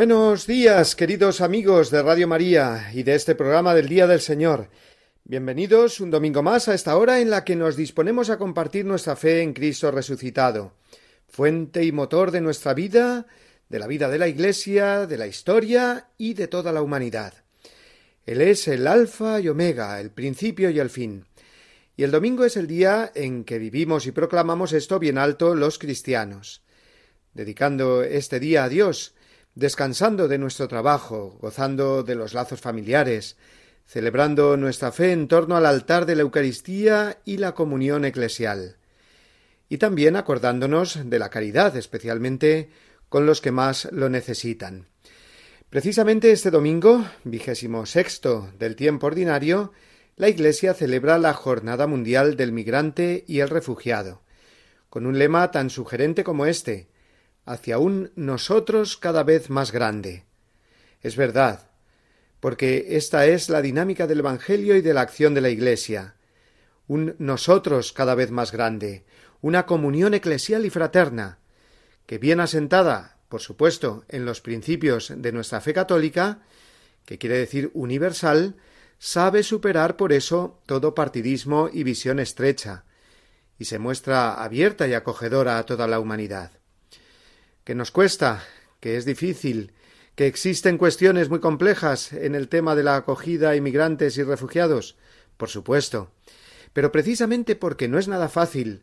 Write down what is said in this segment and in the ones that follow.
Buenos días, queridos amigos de Radio María y de este programa del Día del Señor. Bienvenidos un domingo más a esta hora en la que nos disponemos a compartir nuestra fe en Cristo resucitado, fuente y motor de nuestra vida, de la vida de la Iglesia, de la historia y de toda la humanidad. Él es el Alfa y Omega, el principio y el fin. Y el domingo es el día en que vivimos y proclamamos esto bien alto los cristianos. Dedicando este día a Dios, descansando de nuestro trabajo, gozando de los lazos familiares, celebrando nuestra fe en torno al altar de la Eucaristía y la comunión eclesial, y también acordándonos de la caridad, especialmente con los que más lo necesitan. Precisamente este domingo, vigésimo sexto del tiempo ordinario, la Iglesia celebra la Jornada Mundial del Migrante y el Refugiado, con un lema tan sugerente como este hacia un nosotros cada vez más grande. Es verdad, porque esta es la dinámica del Evangelio y de la acción de la Iglesia. Un nosotros cada vez más grande, una comunión eclesial y fraterna, que bien asentada, por supuesto, en los principios de nuestra fe católica, que quiere decir universal, sabe superar por eso todo partidismo y visión estrecha, y se muestra abierta y acogedora a toda la humanidad que nos cuesta, que es difícil, que existen cuestiones muy complejas en el tema de la acogida a inmigrantes y refugiados, por supuesto. Pero precisamente porque no es nada fácil,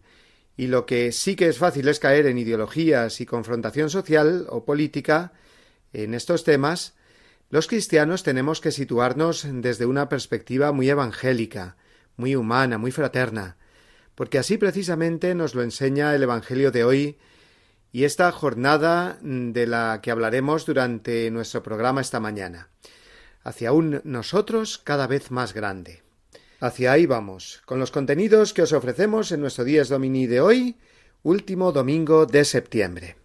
y lo que sí que es fácil es caer en ideologías y confrontación social o política en estos temas, los cristianos tenemos que situarnos desde una perspectiva muy evangélica, muy humana, muy fraterna, porque así precisamente nos lo enseña el Evangelio de hoy y esta jornada mm, de la que hablaremos durante nuestro programa esta mañana, hacia un nosotros cada vez más grande. Hacia ahí vamos, con los contenidos que os ofrecemos en nuestro Días Domini de hoy, último domingo de septiembre.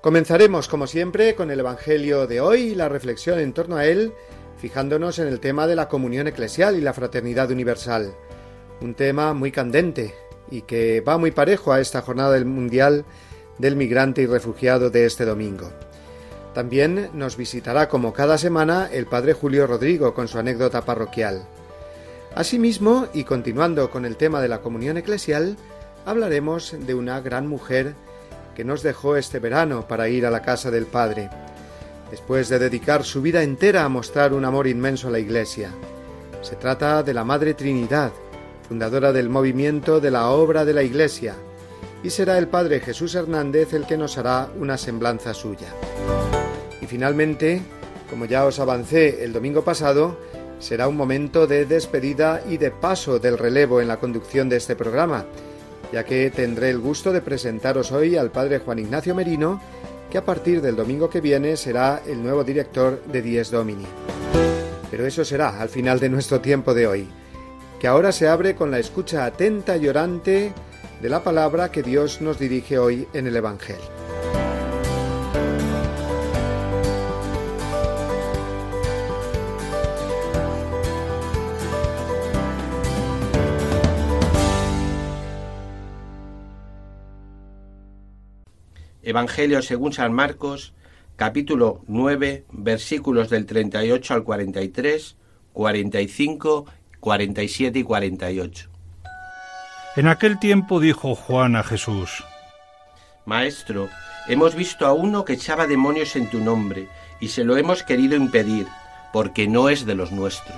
Comenzaremos, como siempre, con el Evangelio de hoy y la reflexión en torno a él, fijándonos en el tema de la comunión eclesial y la fraternidad universal, un tema muy candente, y que va muy parejo a esta jornada del mundial del migrante y refugiado de este domingo. También nos visitará como cada semana el padre Julio Rodrigo con su anécdota parroquial. Asimismo, y continuando con el tema de la comunión eclesial, hablaremos de una gran mujer que nos dejó este verano para ir a la casa del Padre, después de dedicar su vida entera a mostrar un amor inmenso a la Iglesia. Se trata de la Madre Trinidad, fundadora del movimiento de la obra de la Iglesia, y será el Padre Jesús Hernández el que nos hará una semblanza suya. Y finalmente, como ya os avancé el domingo pasado, será un momento de despedida y de paso del relevo en la conducción de este programa, ya que tendré el gusto de presentaros hoy al Padre Juan Ignacio Merino, que a partir del domingo que viene será el nuevo director de Dies Domini. Pero eso será al final de nuestro tiempo de hoy que ahora se abre con la escucha atenta y orante de la palabra que Dios nos dirige hoy en el Evangelio. Evangelio según San Marcos, capítulo 9, versículos del 38 al 43, 45 47 y 48. En aquel tiempo dijo Juan a Jesús, Maestro, hemos visto a uno que echaba demonios en tu nombre, y se lo hemos querido impedir, porque no es de los nuestros.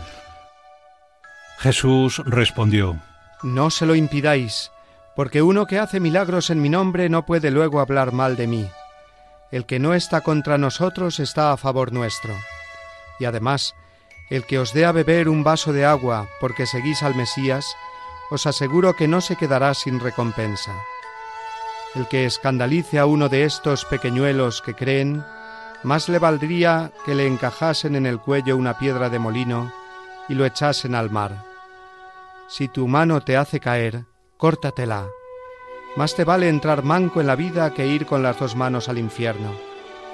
Jesús respondió, No se lo impidáis, porque uno que hace milagros en mi nombre no puede luego hablar mal de mí. El que no está contra nosotros está a favor nuestro. Y además, El que os dé a beber un vaso de agua porque seguís al Mesías, os aseguro que no se quedará sin recompensa. El que escandalice a uno de estos pequeñuelos que creen, más le valdría que le encajasen en el cuello una piedra de molino y lo echasen al mar. Si tu mano te hace caer, córtatela. Más te vale entrar manco en la vida que ir con las dos manos al infierno,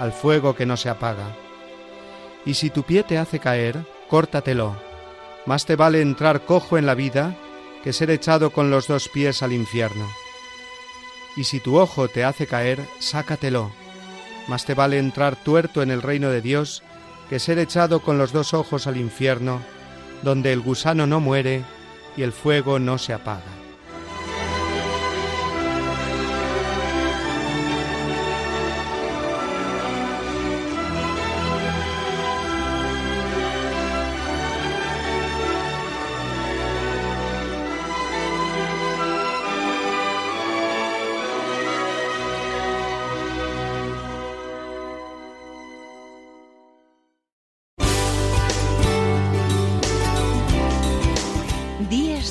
al fuego que no se apaga. Y si tu pie te hace caer, córtatelo. Más te vale entrar cojo en la vida que ser echado con los dos pies al infierno. Y si tu ojo te hace caer, sácatelo. Más te vale entrar tuerto en el reino de Dios que ser echado con los dos ojos al infierno, donde el gusano no muere y el fuego no se apaga.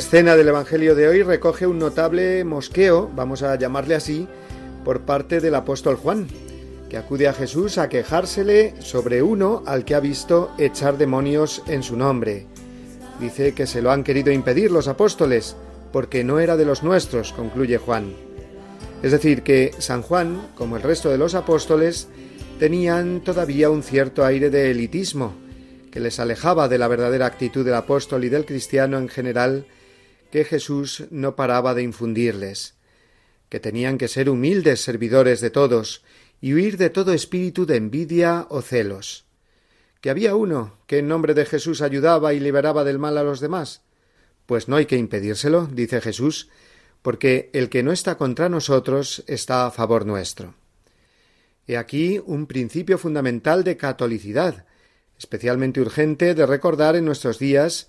Escena del Evangelio de hoy recoge un notable mosqueo, vamos a llamarle así, por parte del apóstol Juan, que acude a Jesús a quejársele sobre uno al que ha visto echar demonios en su nombre. Dice que se lo han querido impedir los apóstoles, porque no era de los nuestros, concluye Juan. Es decir, que San Juan, como el resto de los apóstoles, tenían todavía un cierto aire de elitismo, que les alejaba de la verdadera actitud del apóstol y del cristiano en general, que Jesús no paraba de infundirles, que tenían que ser humildes servidores de todos y huir de todo espíritu de envidia o celos, que había uno que en nombre de Jesús ayudaba y liberaba del mal a los demás. Pues no hay que impedírselo, dice Jesús, porque el que no está contra nosotros está a favor nuestro. He aquí un principio fundamental de catolicidad, especialmente urgente de recordar en nuestros días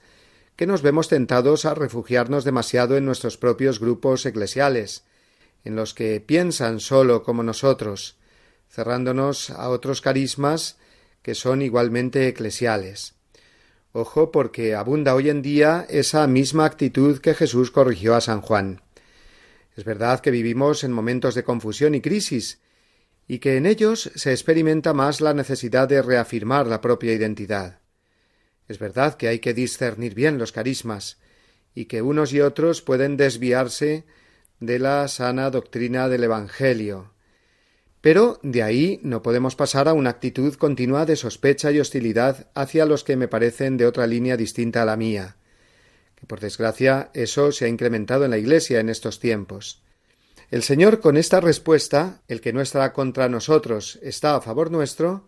que nos vemos tentados a refugiarnos demasiado en nuestros propios grupos eclesiales, en los que piensan solo como nosotros, cerrándonos a otros carismas que son igualmente eclesiales. Ojo porque abunda hoy en día esa misma actitud que Jesús corrigió a San Juan. Es verdad que vivimos en momentos de confusión y crisis, y que en ellos se experimenta más la necesidad de reafirmar la propia identidad. Es verdad que hay que discernir bien los carismas, y que unos y otros pueden desviarse de la sana doctrina del Evangelio, pero de ahí no podemos pasar a una actitud continua de sospecha y hostilidad hacia los que me parecen de otra línea distinta a la mía. Que por desgracia eso se ha incrementado en la Iglesia en estos tiempos. El Señor con esta respuesta, el que no está contra nosotros está a favor nuestro,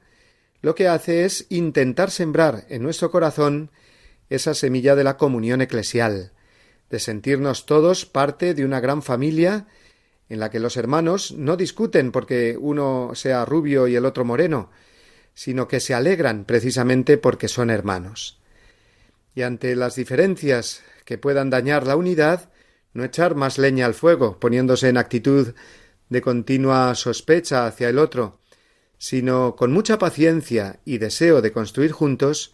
lo que hace es intentar sembrar en nuestro corazón esa semilla de la comunión eclesial, de sentirnos todos parte de una gran familia en la que los hermanos no discuten porque uno sea rubio y el otro moreno, sino que se alegran precisamente porque son hermanos. Y ante las diferencias que puedan dañar la unidad, no echar más leña al fuego, poniéndose en actitud de continua sospecha hacia el otro, sino con mucha paciencia y deseo de construir juntos,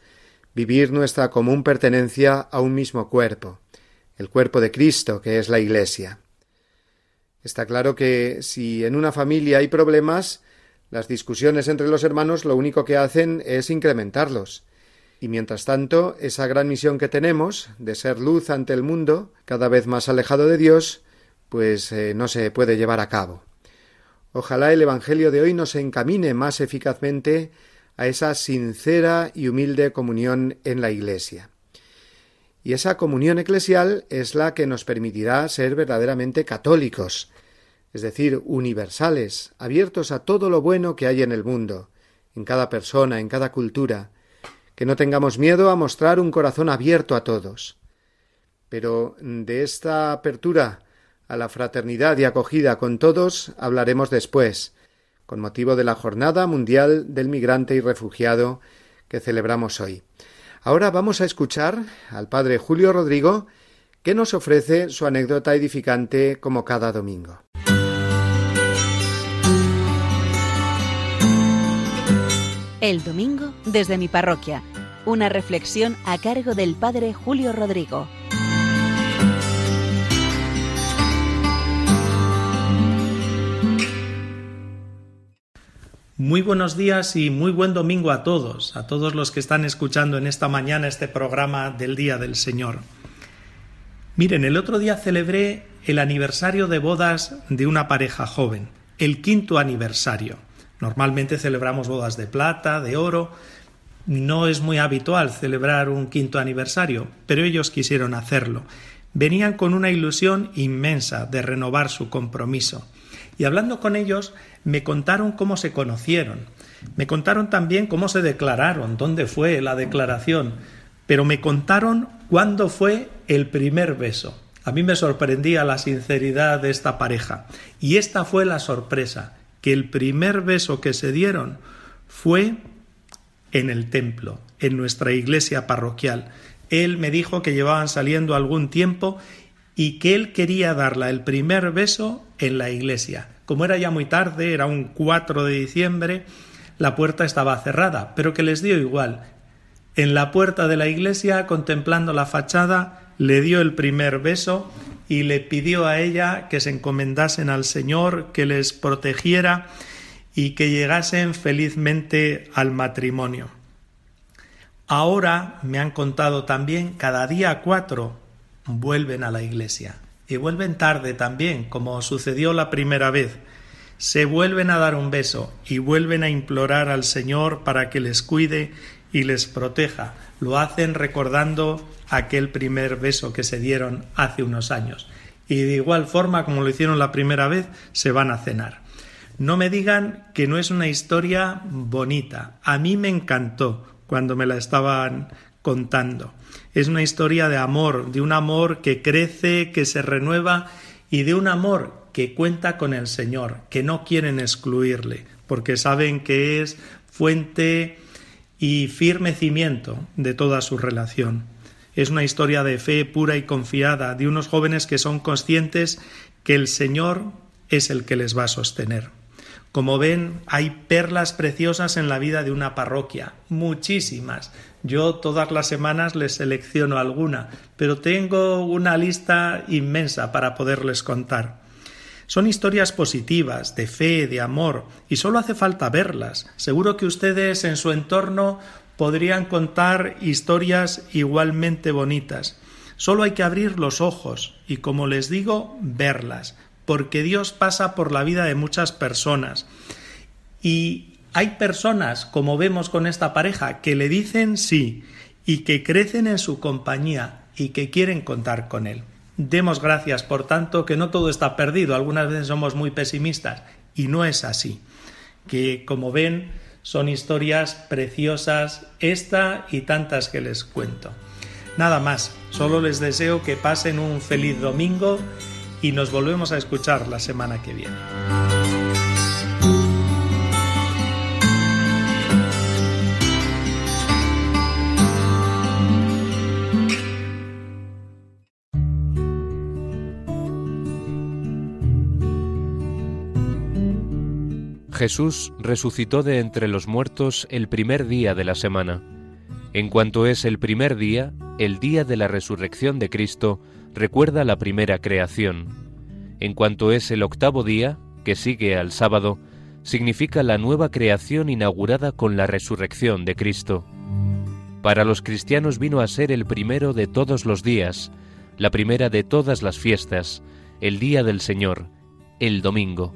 vivir nuestra común pertenencia a un mismo cuerpo, el cuerpo de Cristo, que es la Iglesia. Está claro que si en una familia hay problemas, las discusiones entre los hermanos lo único que hacen es incrementarlos. Y mientras tanto, esa gran misión que tenemos de ser luz ante el mundo, cada vez más alejado de Dios, pues eh, no se puede llevar a cabo. Ojalá el Evangelio de hoy nos encamine más eficazmente a esa sincera y humilde comunión en la Iglesia. Y esa comunión eclesial es la que nos permitirá ser verdaderamente católicos, es decir, universales, abiertos a todo lo bueno que hay en el mundo, en cada persona, en cada cultura, que no tengamos miedo a mostrar un corazón abierto a todos. Pero de esta apertura a la fraternidad y acogida con todos hablaremos después, con motivo de la Jornada Mundial del Migrante y Refugiado que celebramos hoy. Ahora vamos a escuchar al padre Julio Rodrigo, que nos ofrece su anécdota edificante como cada domingo. El domingo desde mi parroquia. Una reflexión a cargo del padre Julio Rodrigo. Muy buenos días y muy buen domingo a todos, a todos los que están escuchando en esta mañana este programa del Día del Señor. Miren, el otro día celebré el aniversario de bodas de una pareja joven, el quinto aniversario. Normalmente celebramos bodas de plata, de oro. No es muy habitual celebrar un quinto aniversario, pero ellos quisieron hacerlo. Venían con una ilusión inmensa de renovar su compromiso. Y hablando con ellos, me contaron cómo se conocieron. Me contaron también cómo se declararon, dónde fue la declaración. Pero me contaron cuándo fue el primer beso. A mí me sorprendía la sinceridad de esta pareja. Y esta fue la sorpresa, que el primer beso que se dieron fue en el templo, en nuestra iglesia parroquial. Él me dijo que llevaban saliendo algún tiempo y que él quería darla el primer beso en la iglesia. Como era ya muy tarde, era un 4 de diciembre, la puerta estaba cerrada, pero que les dio igual. En la puerta de la iglesia, contemplando la fachada, le dio el primer beso y le pidió a ella que se encomendasen al Señor, que les protegiera y que llegasen felizmente al matrimonio. Ahora me han contado también cada día cuatro vuelven a la iglesia. Y vuelven tarde también, como sucedió la primera vez. Se vuelven a dar un beso y vuelven a implorar al Señor para que les cuide y les proteja. Lo hacen recordando aquel primer beso que se dieron hace unos años. Y de igual forma como lo hicieron la primera vez, se van a cenar. No me digan que no es una historia bonita. A mí me encantó cuando me la estaban contando. Es una historia de amor, de un amor que crece, que se renueva y de un amor que cuenta con el Señor, que no quieren excluirle, porque saben que es fuente y firme cimiento de toda su relación. Es una historia de fe pura y confiada, de unos jóvenes que son conscientes que el Señor es el que les va a sostener. Como ven, hay perlas preciosas en la vida de una parroquia, muchísimas, Yo todas las semanas les selecciono alguna, pero tengo una lista inmensa para poderles contar. Son historias positivas, de fe, de amor, y solo hace falta verlas. Seguro que ustedes en su entorno podrían contar historias igualmente bonitas. Solo hay que abrir los ojos y, como les digo, verlas, porque Dios pasa por la vida de muchas personas. Y hay personas, como vemos con esta pareja, que le dicen sí y que crecen en su compañía y que quieren contar con él. Demos gracias, por tanto, que no todo está perdido. Algunas veces somos muy pesimistas y no es así. Que, como ven, son historias preciosas, esta y tantas que les cuento. Nada más, solo les deseo que pasen un feliz domingo y nos volvemos a escuchar la semana que viene. Jesús resucitó de entre los muertos el primer día de la semana. En cuanto es el primer día, el día de la resurrección de Cristo recuerda la primera creación. En cuanto es el octavo día, que sigue al sábado, significa la nueva creación inaugurada con la resurrección de Cristo. Para los cristianos vino a ser el primero de todos los días, la primera de todas las fiestas, el día del Señor, el domingo.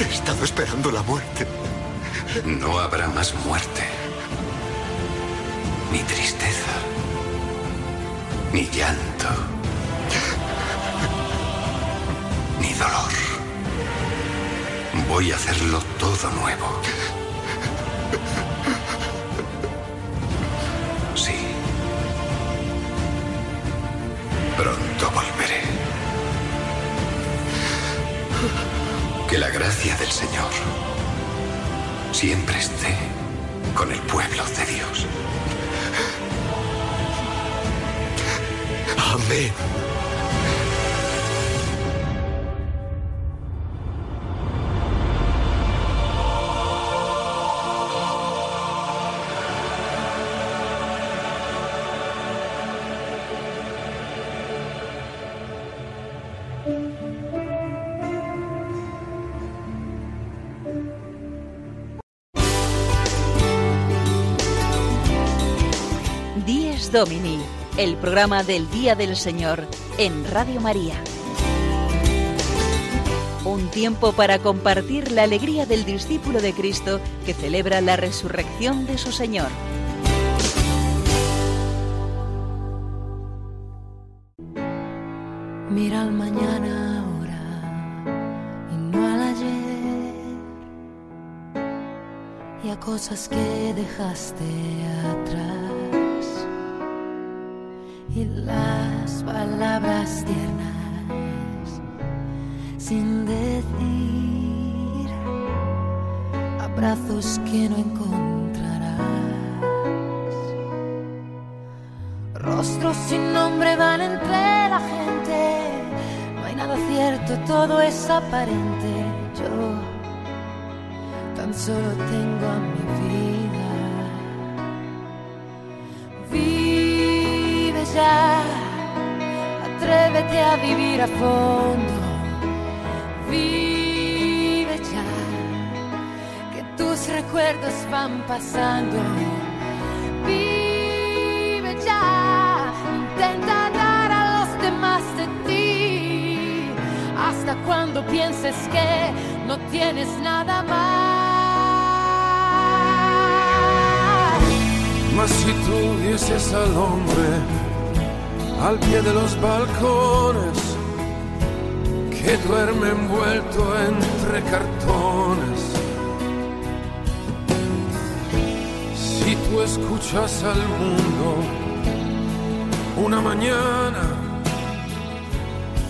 He estado esperando la muerte. No habrá más muerte, ni tristeza, ni llanto, ni dolor. Voy a hacerlo todo nuevo. La gracia del Señor siempre esté con el pueblo de Dios. Amén. Dies Domini, el programa del Día del Señor en Radio María. Un tiempo para compartir la alegría del discípulo de Cristo que celebra la resurrección de su Señor. Mira al mañana ahora y no al ayer y a cosas que dejaste atrás y las palabras tiernas sin decir ojos que no encontrarás. Rostros sin nombre van entre la gente, no hay nada cierto, todo es aparente. Yo tan solo tengo a mi vida. Ya, atrévete a vivir a fondo. Vive ya, que tus recuerdos van pasando. Vive ya, intenta dar a los demás de ti, hasta cuando pienses que no tienes nada más. Mas si tú vieses al hombre al pie de los balcones que duerme envuelto entre cartones, si tú escuchas al mundo una mañana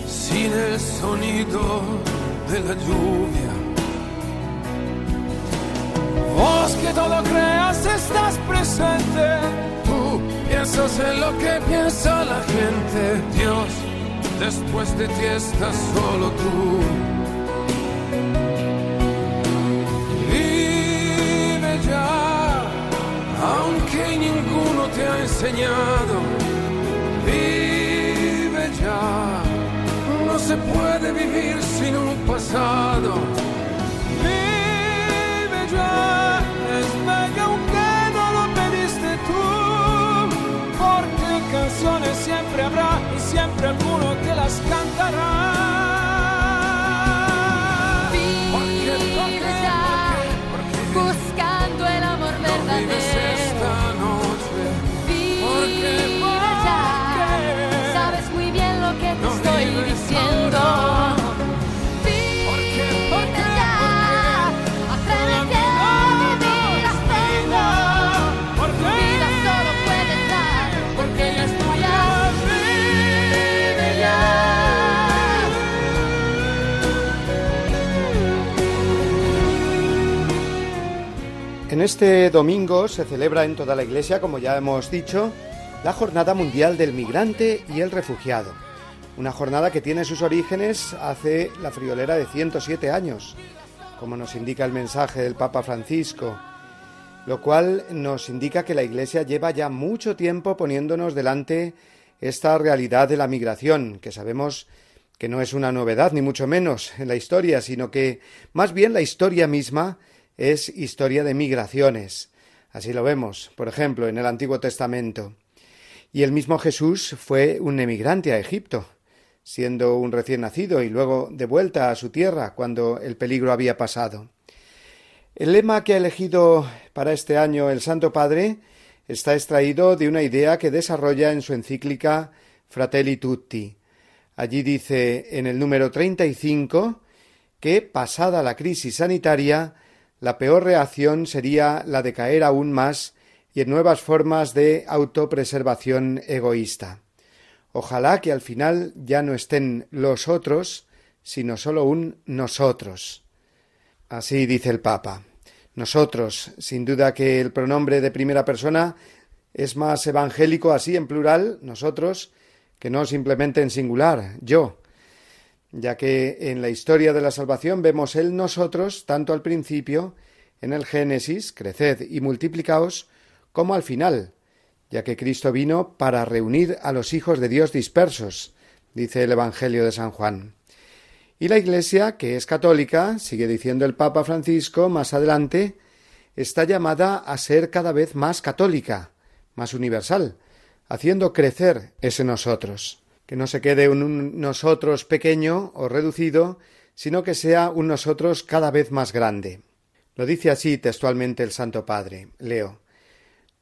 sin el sonido de la lluvia, Vos que todo creas estás presente. Piensas en lo que piensa la gente. Dios, después de ti estás solo tú. Vive ya, aunque ninguno te ha enseñado. Vive ya, no se puede vivir sin un pasado. Vive ya, es siempre alguno te las cantará. Porque, Vive ya, buscando el amor no verdadero. esta noche. Vive ya, sabes muy bien lo que te No estoy diciendo. ahora. En este domingo se celebra en toda la Iglesia, como ya hemos dicho, la Jornada Mundial del Migrante y el Refugiado. Una jornada que tiene sus orígenes hace la friolera de 107 años, como nos indica el mensaje del Papa Francisco, lo cual nos indica que la Iglesia lleva ya mucho tiempo poniéndonos delante esta realidad de la migración, que sabemos que no es una novedad, ni mucho menos en la historia, sino que más bien la historia misma es historia de migraciones. Así lo vemos, por ejemplo, en el Antiguo Testamento. Y el mismo Jesús fue un emigrante a Egipto, siendo un recién nacido y luego de vuelta a su tierra cuando el peligro había pasado. El lema que ha elegido para este año el Santo Padre está extraído de una idea que desarrolla en su encíclica Fratelli Tutti. Allí dice en el número 35 que, pasada la crisis sanitaria, la peor reacción sería la de caer aún más y en nuevas formas de autopreservación egoísta. Ojalá que al final ya no estén los otros, sino solo un nosotros. Así dice el Papa. Nosotros, sin duda que el pronombre de primera persona es más evangélico así en plural, nosotros, que no simplemente en singular, yo, ya que en la historia de la salvación vemos el nosotros tanto al principio, en el Génesis, creced y multiplicaos, como al final, ya que Cristo vino para reunir a los hijos de Dios dispersos, dice el Evangelio de San Juan. Y la Iglesia, que es católica, sigue diciendo el Papa Francisco más adelante, está llamada a ser cada vez más católica, más universal, haciendo crecer ese nosotros, que no se quede un, nosotros pequeño o reducido, sino que sea un nosotros cada vez más grande. Lo dice así textualmente el Santo Padre. Leo.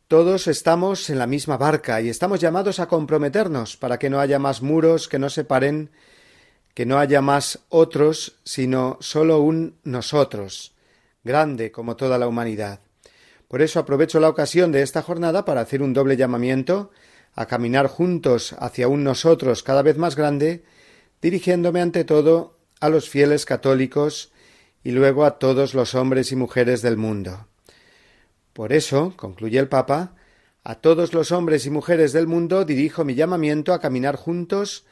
Todos estamos en la misma barca y estamos llamados a comprometernos para que no haya más muros que nos separen, que no haya más otros, sino solo un nosotros, grande como toda la humanidad. Por eso aprovecho la ocasión de esta jornada para hacer un doble llamamiento a caminar juntos hacia un nosotros cada vez más grande, dirigiéndome ante todo a los fieles católicos y luego a todos los hombres y mujeres del mundo. Por eso, concluye el Papa, a todos los hombres y mujeres del mundo dirijo mi llamamiento a caminar juntos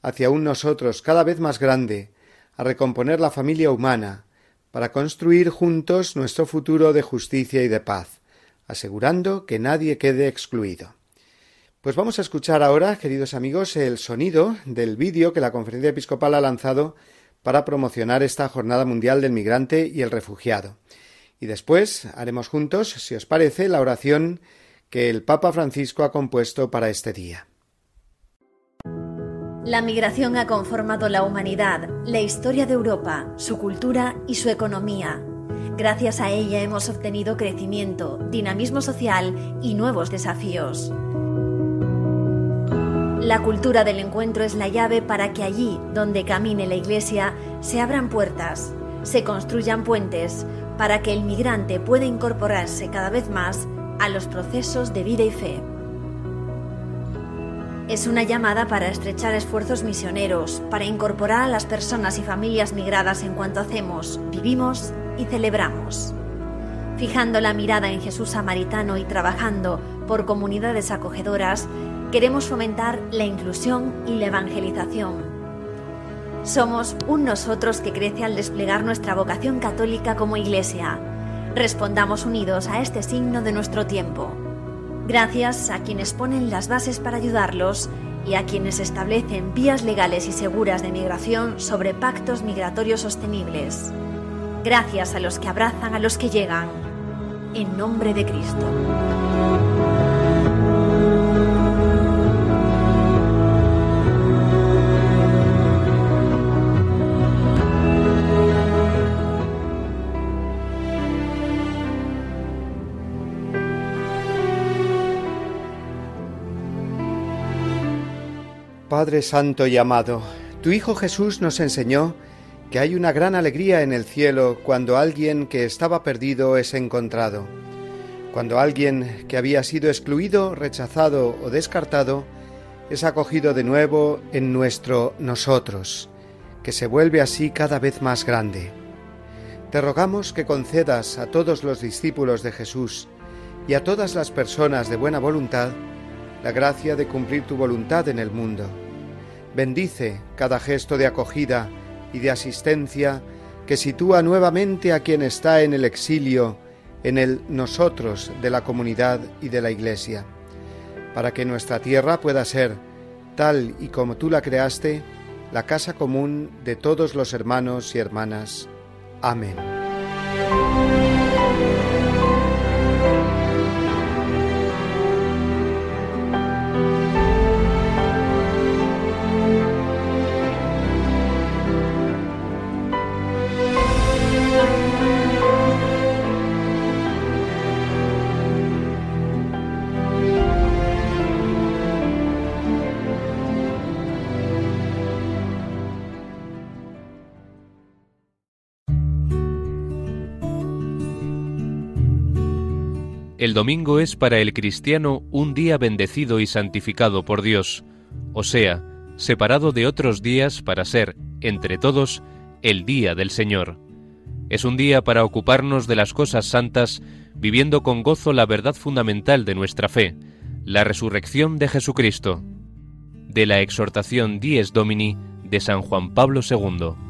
hacia un nosotros cada vez más grande, a recomponer la familia humana, para construir juntos nuestro futuro de justicia y de paz, asegurando que nadie quede excluido. Pues vamos a escuchar ahora, queridos amigos, el sonido del vídeo que la Conferencia Episcopal ha lanzado para promocionar esta Jornada Mundial del Migrante y el Refugiado. Y después haremos juntos, si os parece, la oración que el Papa Francisco ha compuesto para este día. La migración ha conformado la humanidad, la historia de Europa, su cultura y su economía. Gracias a ella hemos obtenido crecimiento, dinamismo social y nuevos desafíos. La cultura del encuentro es la llave para que allí donde camine la Iglesia se abran puertas, se construyan puentes, para que el migrante pueda incorporarse cada vez más a los procesos de vida y fe. Es una llamada para estrechar esfuerzos misioneros, para incorporar a las personas y familias migradas en cuanto hacemos, vivimos y celebramos. Fijando la mirada en Jesús samaritano y trabajando por comunidades acogedoras, queremos fomentar la inclusión y la evangelización. Somos un nosotros que crece al desplegar nuestra vocación católica como Iglesia. Respondamos unidos a este signo de nuestro tiempo. Gracias a quienes ponen las bases para ayudarlos y a quienes establecen vías legales y seguras de migración sobre pactos migratorios sostenibles. Gracias a los que abrazan a los que llegan. En nombre de Cristo. Padre Santo y amado, tu Hijo Jesús nos enseñó que hay una gran alegría en el cielo cuando alguien que estaba perdido es encontrado, cuando alguien que había sido excluido, rechazado o descartado es acogido de nuevo en nuestro nosotros, que se vuelve así cada vez más grande. Te rogamos que concedas a todos los discípulos de Jesús y a todas las personas de buena voluntad la gracia de cumplir tu voluntad en el mundo. Bendice cada gesto de acogida y de asistencia que sitúa nuevamente a quien está en el exilio, en el nosotros de la comunidad y de la Iglesia, para que nuestra tierra pueda ser, tal y como tú la creaste, la casa común de todos los hermanos y hermanas. Amén. Domingo es para el cristiano un día bendecido y santificado por Dios, o sea, separado de otros días para ser, entre todos, el día del Señor. Es un día para ocuparnos de las cosas santas, viviendo con gozo la verdad fundamental de nuestra fe, la resurrección de Jesucristo. De la exhortación Dies Domini de San Juan Pablo II.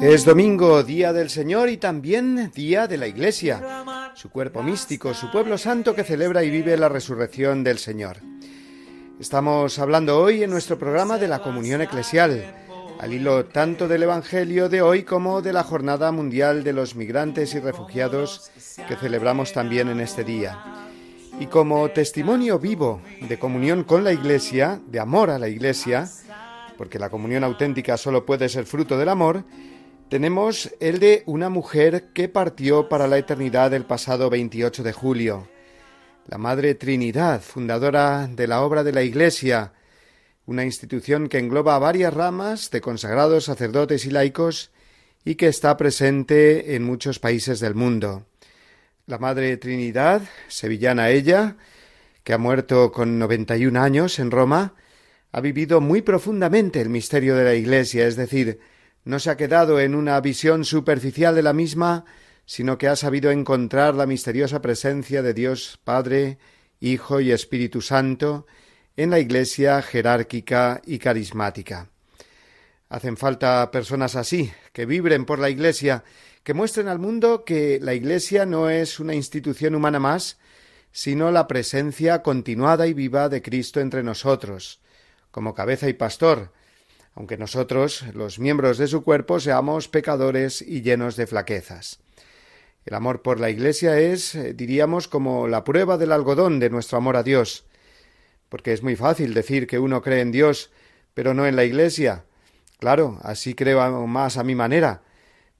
Es domingo, día del Señor y también día de la Iglesia, su cuerpo místico, su pueblo santo que celebra y vive la resurrección del Señor. Estamos hablando hoy en nuestro programa de la comunión eclesial, al hilo tanto del Evangelio de hoy como de la Jornada Mundial de los Migrantes y Refugiados que celebramos también en este día. Y como testimonio vivo de comunión con la Iglesia, de amor a la Iglesia, porque la comunión auténtica solo puede ser fruto del amor, tenemos el de una mujer que partió para la eternidad el pasado 28 de julio, la Madre Trinidad, fundadora de la obra de la Iglesia, una institución que engloba varias ramas de consagrados sacerdotes y laicos y que está presente en muchos países del mundo. La Madre Trinidad, sevillana ella, que ha muerto con 91 años en Roma, ha vivido muy profundamente el misterio de la Iglesia, es decir, no se ha quedado en una visión superficial de la misma, sino que ha sabido encontrar la misteriosa presencia de Dios Padre, Hijo y Espíritu Santo en la Iglesia jerárquica y carismática. Hacen falta personas así, que vibren por la Iglesia, que muestren al mundo que la Iglesia no es una institución humana más, sino la presencia continuada y viva de Cristo entre nosotros, como cabeza y pastor, aunque nosotros, los miembros de su cuerpo, seamos pecadores y llenos de flaquezas. El amor por la Iglesia es, eh, diríamos, como la prueba del algodón de nuestro amor a Dios, porque es muy fácil decir que uno cree en Dios, pero no en la Iglesia. Claro, así creo más a mi manera,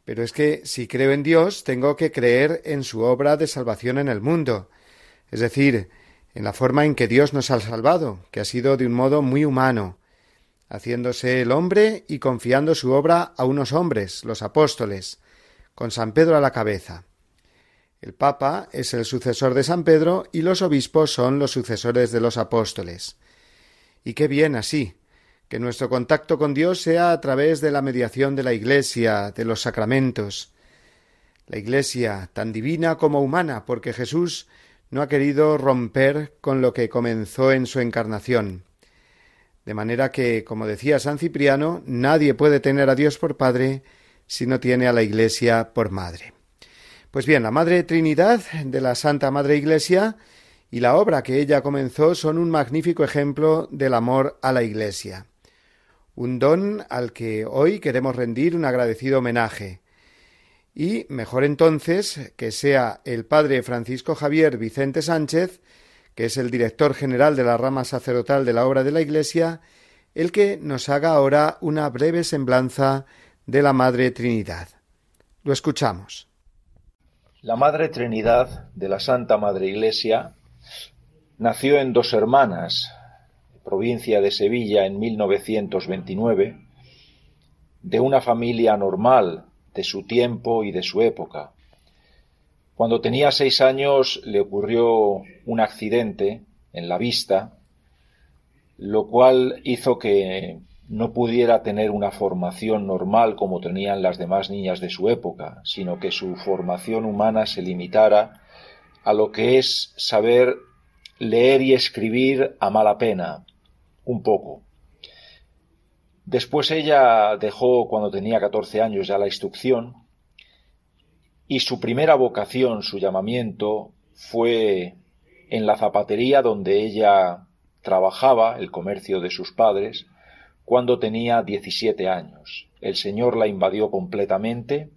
pero es que si creo en Dios, tengo que creer en su obra de salvación en el mundo, es decir, en la forma en que Dios nos ha salvado, que ha sido de un modo muy humano, haciéndose el hombre y confiando su obra a unos hombres, los apóstoles, con San Pedro a la cabeza. El Papa es el sucesor de San Pedro y los obispos son los sucesores de los apóstoles. Y qué bien así, que nuestro contacto con Dios sea a través de la mediación de la Iglesia, de los sacramentos. La Iglesia, tan divina como humana, porque Jesús no ha querido romper con lo que comenzó en su encarnación. De manera que, como decía San Cipriano, nadie puede tener a Dios por Padre si no tiene a la Iglesia por Madre. Pues bien, la Madre Trinidad de la Santa Madre Iglesia y la obra que ella comenzó son un magnífico ejemplo del amor a la Iglesia. Un don al que hoy queremos rendir un agradecido homenaje. Y mejor entonces que sea el Padre Francisco Javier Vicente Sánchez que es el director general de la rama sacerdotal de la obra de la Iglesia, el que nos haga ahora una breve semblanza de la Madre Trinidad. Lo escuchamos. La Madre Trinidad de la Santa Madre Iglesia nació en Dos Hermanas, provincia de Sevilla, en 1929, de una familia normal de su tiempo y de su época. Cuando tenía seis años le ocurrió un accidente en la vista, lo cual hizo que no pudiera tener una formación normal como tenían las demás niñas de su época, sino que su formación humana se limitara a lo que es saber leer y escribir a mala pena, un poco. Después ella dejó, cuando tenía 14 años, ya la instrucción y su primera vocación, su llamamiento, fue en la zapatería donde ella trabajaba, el comercio de sus padres, cuando tenía 17 años. El Señor la invadió completamente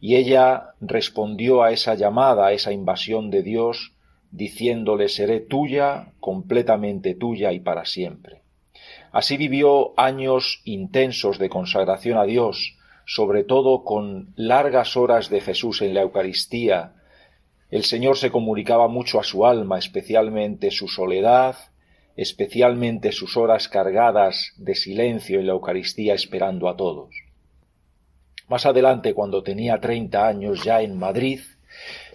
y ella respondió a esa llamada, a esa invasión de Dios, diciéndole seré tuya, completamente tuya y para siempre. Así vivió años intensos de consagración a Dios, sobre todo con largas horas de Jesús en la Eucaristía, el Señor se comunicaba mucho a su alma, especialmente su soledad, especialmente sus horas cargadas de silencio en la Eucaristía esperando a todos. Más adelante, cuando tenía treinta años ya en Madrid,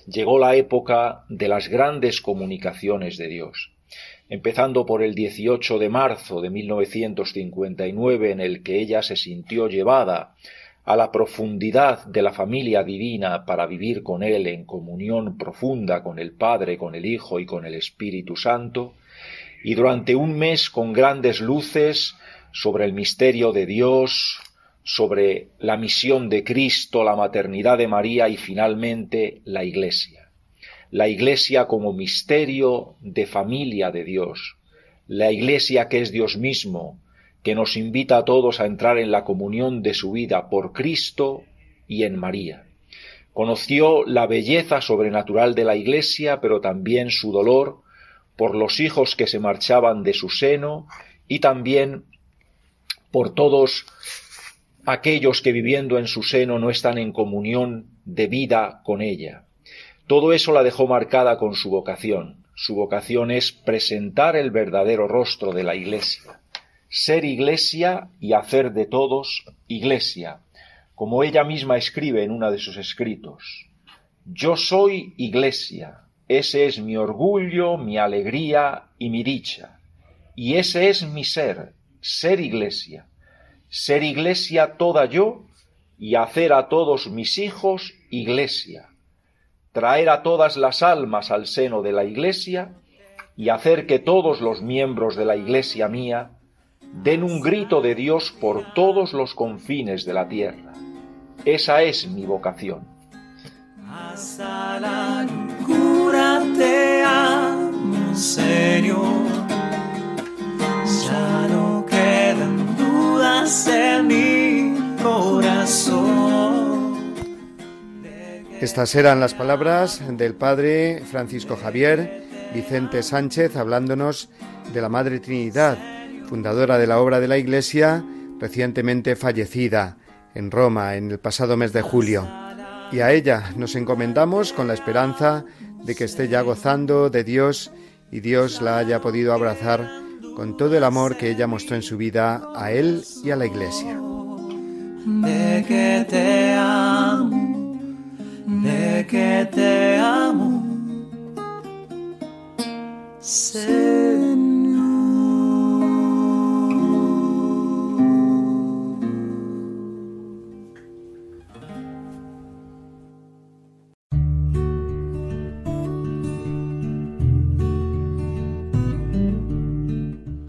llegó la época de las grandes comunicaciones de Dios, empezando por el 18 de marzo de 1959 en el que ella se sintió llevada a la profundidad de la familia divina para vivir con Él en comunión profunda con el Padre, con el Hijo y con el Espíritu Santo, y durante un mes con grandes luces sobre el misterio de Dios, sobre la misión de Cristo, la maternidad de María y finalmente la Iglesia. La Iglesia como misterio de familia de Dios. La Iglesia que es Dios mismo, que nos invita a todos a entrar en la comunión de su vida por Cristo y en María. Conoció la belleza sobrenatural de la Iglesia, pero también su dolor por los hijos que se marchaban de su seno y también por todos aquellos que viviendo en su seno no están en comunión de vida con ella. Todo eso la dejó marcada con su vocación. Su vocación es presentar el verdadero rostro de la Iglesia, ser Iglesia y hacer de todos Iglesia, como ella misma escribe en uno de sus escritos. Yo soy Iglesia, ese es mi orgullo, mi alegría y mi dicha, y ese es mi ser, ser Iglesia ser iglesia toda yo y hacer a todos mis hijos iglesia, traer a todas las almas al seno de la iglesia y hacer que todos los miembros de la iglesia mía den un grito de Dios por todos los confines de la tierra. Esa es mi vocación. Hasta la cura te amo, Señor. Ya no quedan mi corazón. Estas eran las palabras del padre Francisco Javier Vicente Sánchez hablándonos de la Madre Trinidad, fundadora de la obra de la Iglesia, recientemente fallecida en Roma en el pasado mes de julio. Y a ella nos encomendamos con la esperanza de que esté ya gozando de Dios y Dios la haya podido abrazar con todo el amor que ella mostró en su vida a él y a la iglesia. De que te amo, de que te amo,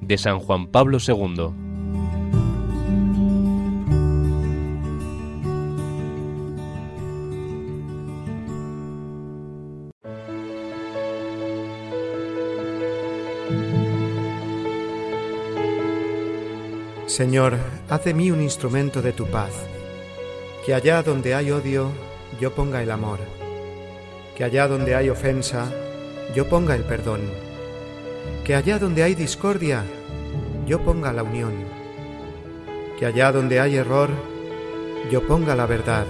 de San Juan Pablo II. Señor, haz de mí un instrumento de tu paz, que allá donde hay odio, yo ponga el amor, que allá donde hay ofensa, yo ponga el perdón que allá donde hay discordia, yo ponga la unión, que allá donde hay error, yo ponga la verdad,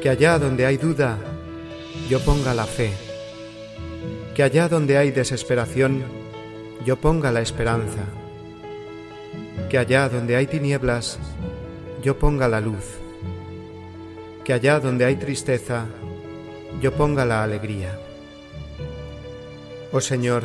que allá donde hay duda, yo ponga la fe, que allá donde hay desesperación, yo ponga la esperanza, que allá donde hay tinieblas, yo ponga la luz, que allá donde hay tristeza, yo ponga la alegría. Oh Señor,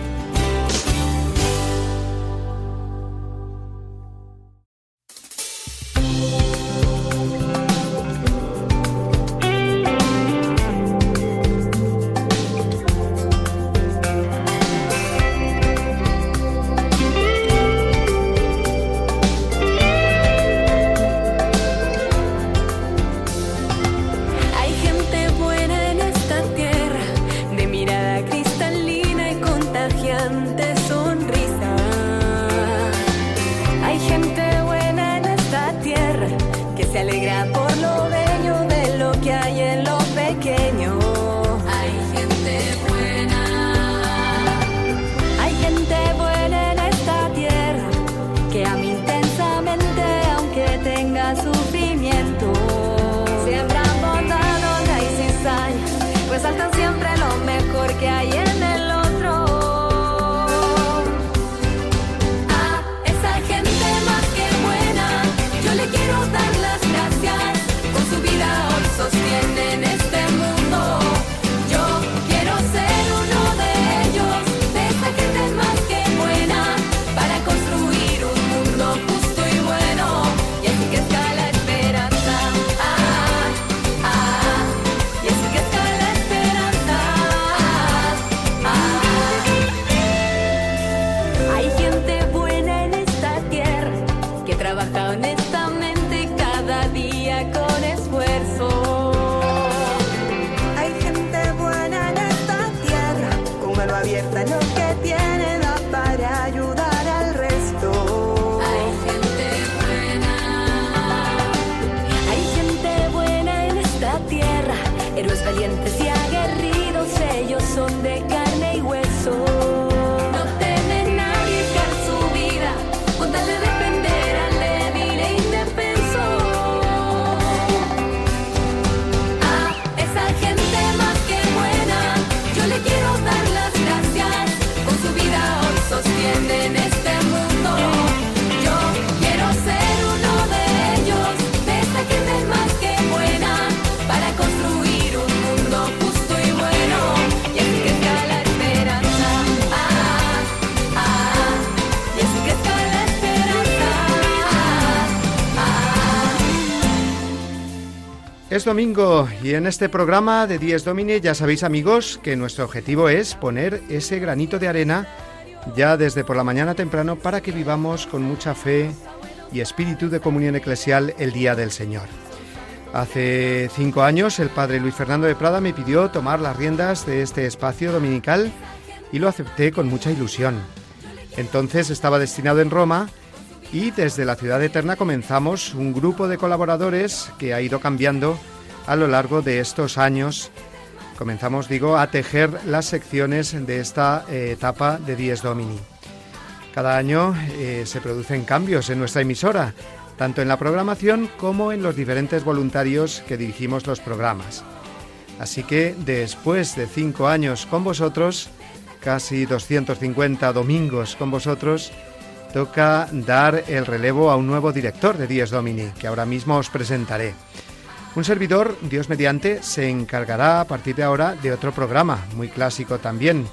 calientes. Es domingo y en este programa de Dies Domini ya sabéis amigos que nuestro objetivo es poner ese granito de arena ya desde por la mañana temprano para que vivamos con mucha fe y espíritu de comunión eclesial el Día del Señor. Hace cinco años el padre Luis Fernando de Prada me pidió tomar las riendas de este espacio dominical y lo acepté con mucha ilusión. Entonces estaba destinado en Roma y desde la ciudad eterna comenzamos un grupo de colaboradores que ha ido cambiando a lo largo de estos años. Comenzamos, digo, a tejer las secciones de esta eh, etapa de Dies Domini. Cada año eh, se producen cambios en nuestra emisora, tanto en la programación como en los diferentes voluntarios que dirigimos los programas. Así que después de cinco años con vosotros, casi 250 domingos con vosotros, toca dar el relevo a un nuevo director de Dies Domini, que ahora mismo os presentaré. Un servidor, Dios mediante, se encargará a partir de ahora de otro programa, muy clásico también,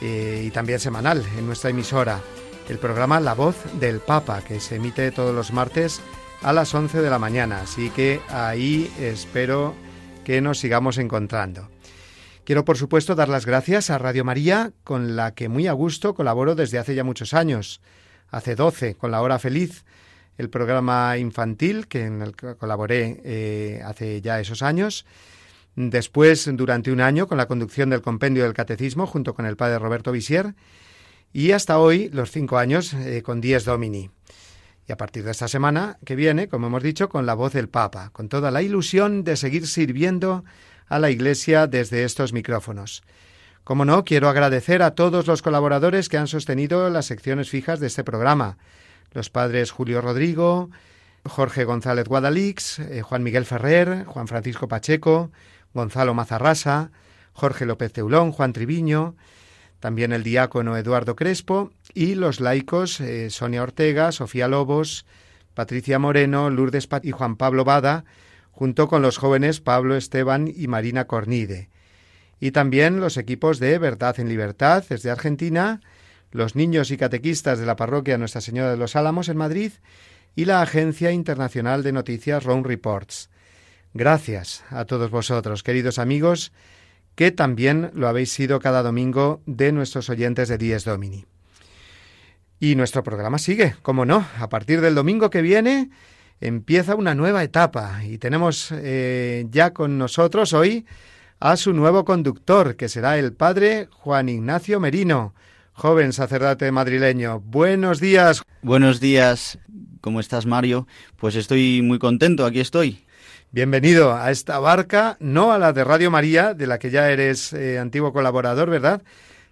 eh, y también semanal en nuestra emisora, el programa La Voz del Papa, que se emite todos los martes a las 11 de la mañana, así que ahí espero que nos sigamos encontrando. Quiero, por supuesto, dar las gracias a Radio María, con la que muy a gusto colaboro desde hace ya muchos años. Hace 12 con La Hora Feliz, el programa infantil que en el que colaboré eh, hace ya esos años. Después, durante un año, con la conducción del compendio del catecismo junto con el padre Roberto Visier. Y hasta hoy, los cinco años, eh, con Dies Domini. Y a partir de esta semana que viene, como hemos dicho, con la voz del Papa, con toda la ilusión de seguir sirviendo a la Iglesia desde estos micrófonos. Como no, quiero agradecer a todos los colaboradores que han sostenido las secciones fijas de este programa. Los padres Julio Rodrigo, Jorge González Guadalix, eh, Juan Miguel Ferrer, Juan Francisco Pacheco, Gonzalo Mazarrasa, Jorge López Teulón, Juan Triviño, también el diácono Eduardo Crespo y los laicos eh, Sonia Ortega, Sofía Lobos, Patricia Moreno, Lourdes y Juan Pablo Bada, junto con los jóvenes Pablo Esteban y Marina Cornide. Y también los equipos de Verdad en Libertad desde Argentina, los niños y catequistas de la parroquia Nuestra Señora de los Álamos en Madrid y la Agencia Internacional de Noticias Round Reports. Gracias a todos vosotros, queridos amigos, que también lo habéis sido cada domingo de nuestros oyentes de Dies Domini. Y nuestro programa sigue, como no, a partir del domingo que viene empieza una nueva etapa y tenemos eh, ya con nosotros hoy a su nuevo conductor, que será el padre Juan Ignacio Merino, joven sacerdote madrileño. Buenos días. Buenos días. ¿Cómo estás, Mario? Pues estoy muy contento, aquí estoy. Bienvenido a esta barca, no a la de Radio María, de la que ya eres eh, antiguo colaborador, ¿verdad?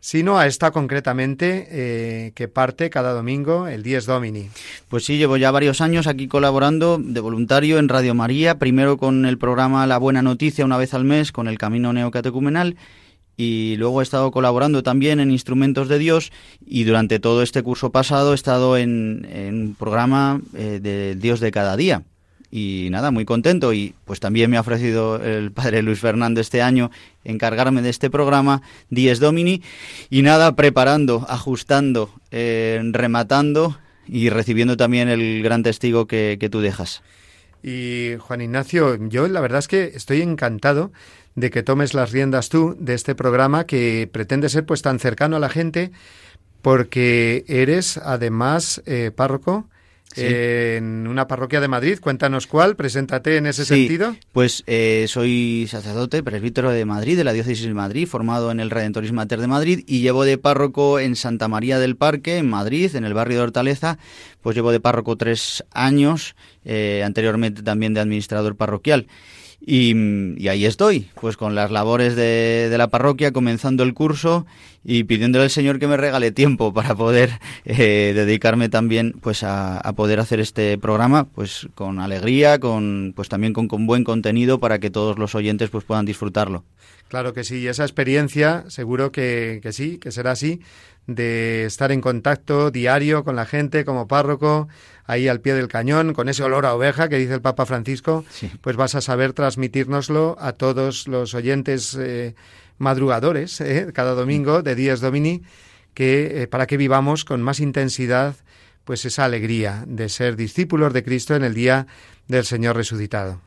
Sino a esta concretamente eh, que parte cada domingo, el 10 Domini. Pues sí, llevo ya varios años aquí colaborando de voluntario en Radio María, primero con el programa La Buena Noticia una vez al mes, con el Camino Neocatecumenal, y luego he estado colaborando también en Instrumentos de Dios y durante todo este curso pasado he estado en, un programa eh, de Dios de cada día y nada, muy contento y pues también me ha ofrecido el padre Luis Fernando este año encargarme de este programa Dies Domini y nada, preparando, ajustando, eh, rematando y recibiendo también el gran testigo que, que tú dejas. Y Juan Ignacio, yo la verdad es que estoy encantado de que tomes las riendas tú de este programa que pretende ser pues tan cercano a la gente porque eres además eh, párroco en una parroquia de Madrid. Cuéntanos cuál, preséntate en ese sentido. Pues eh, soy sacerdote, presbítero de Madrid, de la diócesis de Madrid, formado en el Redentorismo Mater de Madrid y llevo de párroco en Santa María del Parque, en Madrid, en el barrio de Hortaleza, pues llevo de párroco tres años, eh, anteriormente también de administrador parroquial. Y, ahí estoy, pues con las labores de, la parroquia, comenzando el curso y pidiéndole al Señor que me regale tiempo para poder eh, dedicarme también pues a, poder hacer este programa pues con alegría, con pues también con, buen contenido para que todos los oyentes pues puedan disfrutarlo. Claro que sí, esa experiencia seguro que, que sí, que será así, de estar en contacto diario con la gente como párroco, ahí al pie del cañón, con ese olor a oveja que dice el Papa Francisco, pues vas a saber transmitírnoslo a todos los oyentes eh, madrugadores eh, cada domingo de Días Domini, que eh, para que vivamos con más intensidad pues esa alegría de ser discípulos de Cristo en el día del Señor resucitado.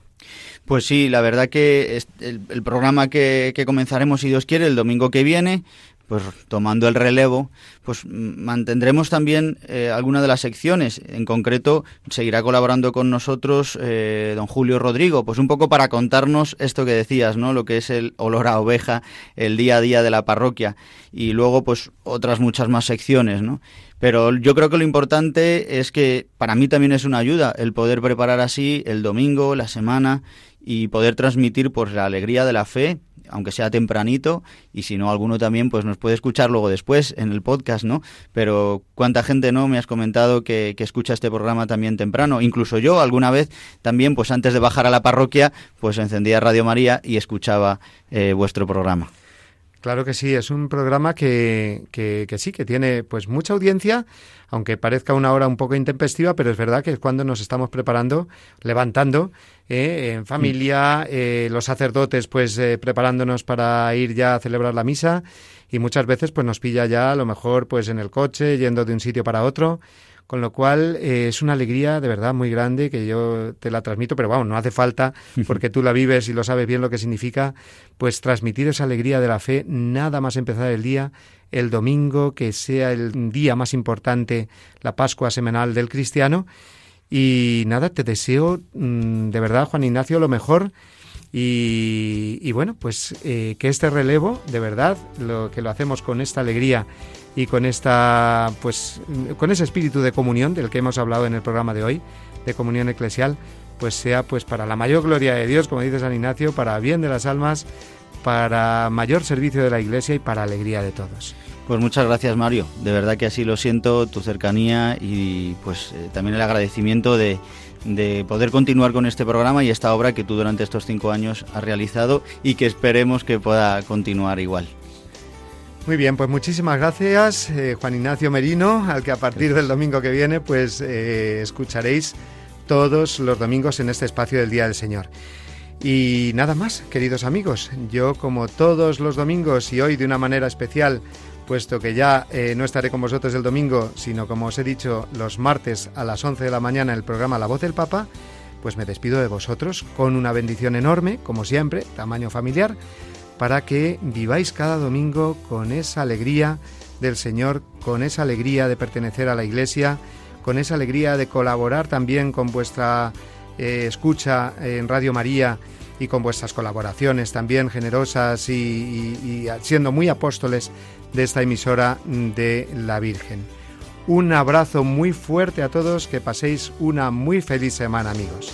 Pues sí, la verdad que el, programa que, que, comenzaremos, si Dios quiere, el domingo que viene, pues tomando el relevo, pues mantendremos también eh, alguna de las secciones. En concreto, seguirá colaborando con nosotros eh, don Julio Rodrigo, pues un poco para contarnos esto que decías, ¿no? Lo que es el olor a oveja, el día a día de la parroquia. Y luego, pues otras muchas más secciones, ¿no? Pero yo creo que lo importante es que para mí también es una ayuda el poder preparar así el domingo, la semana y poder transmitir pues la alegría de la fe aunque sea tempranito, y si no, alguno también pues nos puede escuchar luego después en el podcast, ¿no? Pero cuánta gente, ¿no? Me has comentado que, escucha este programa también temprano. Incluso yo alguna vez también, pues antes de bajar a la parroquia, pues encendía Radio María y escuchaba eh, vuestro programa. Claro que sí, es un programa que, que, que, sí, que tiene pues mucha audiencia, aunque parezca una hora un poco intempestiva, pero es verdad que es cuando nos estamos preparando, levantando eh, en familia, eh, los sacerdotes pues eh, preparándonos para ir ya a celebrar la misa y muchas veces pues nos pilla ya a lo mejor pues en el coche, yendo de un sitio para otro con lo cual eh, es una alegría de verdad muy grande que yo te la transmito, pero vamos, no hace falta, porque tú la vives y lo sabes bien lo que significa, pues transmitir esa alegría de la fe, nada más empezar el día, el domingo, que sea el día más importante, la Pascua semanal del cristiano. Y nada, te deseo mm, de verdad, Juan Ignacio, lo mejor. Y, bueno, pues eh, que este relevo, de verdad, lo que lo hacemos con esta alegría y con esta pues con ese espíritu de comunión del que hemos hablado en el programa de hoy, de comunión eclesial, pues sea pues para la mayor gloria de Dios, como dice San Ignacio, para bien de las almas, para mayor servicio de la Iglesia y para alegría de todos. Pues muchas gracias Mario, de verdad que así lo siento, tu cercanía y pues eh, también el agradecimiento de, de poder continuar con este programa y esta obra que tú durante estos cinco años has realizado y que esperemos que pueda continuar igual. Muy bien, pues muchísimas gracias, eh, Juan Ignacio Merino, al que a partir del domingo que viene, pues eh, escucharéis todos los domingos en este espacio del Día del Señor. Y nada más, queridos amigos, yo como todos los domingos y hoy de una manera especial, puesto que ya eh, no estaré con vosotros el domingo, sino como os he dicho, los martes a las 11 de la mañana en el programa La Voz del Papa, pues me despido de vosotros con una bendición enorme, como siempre, tamaño familiar, para que viváis cada domingo con esa alegría del Señor, con esa alegría de pertenecer a la Iglesia, con esa alegría de colaborar también con vuestra eh, escucha en Radio María y con vuestras colaboraciones también generosas y siendo muy apóstoles de esta emisora de la Virgen. Un abrazo muy fuerte a todos, que paséis una muy feliz semana amigos.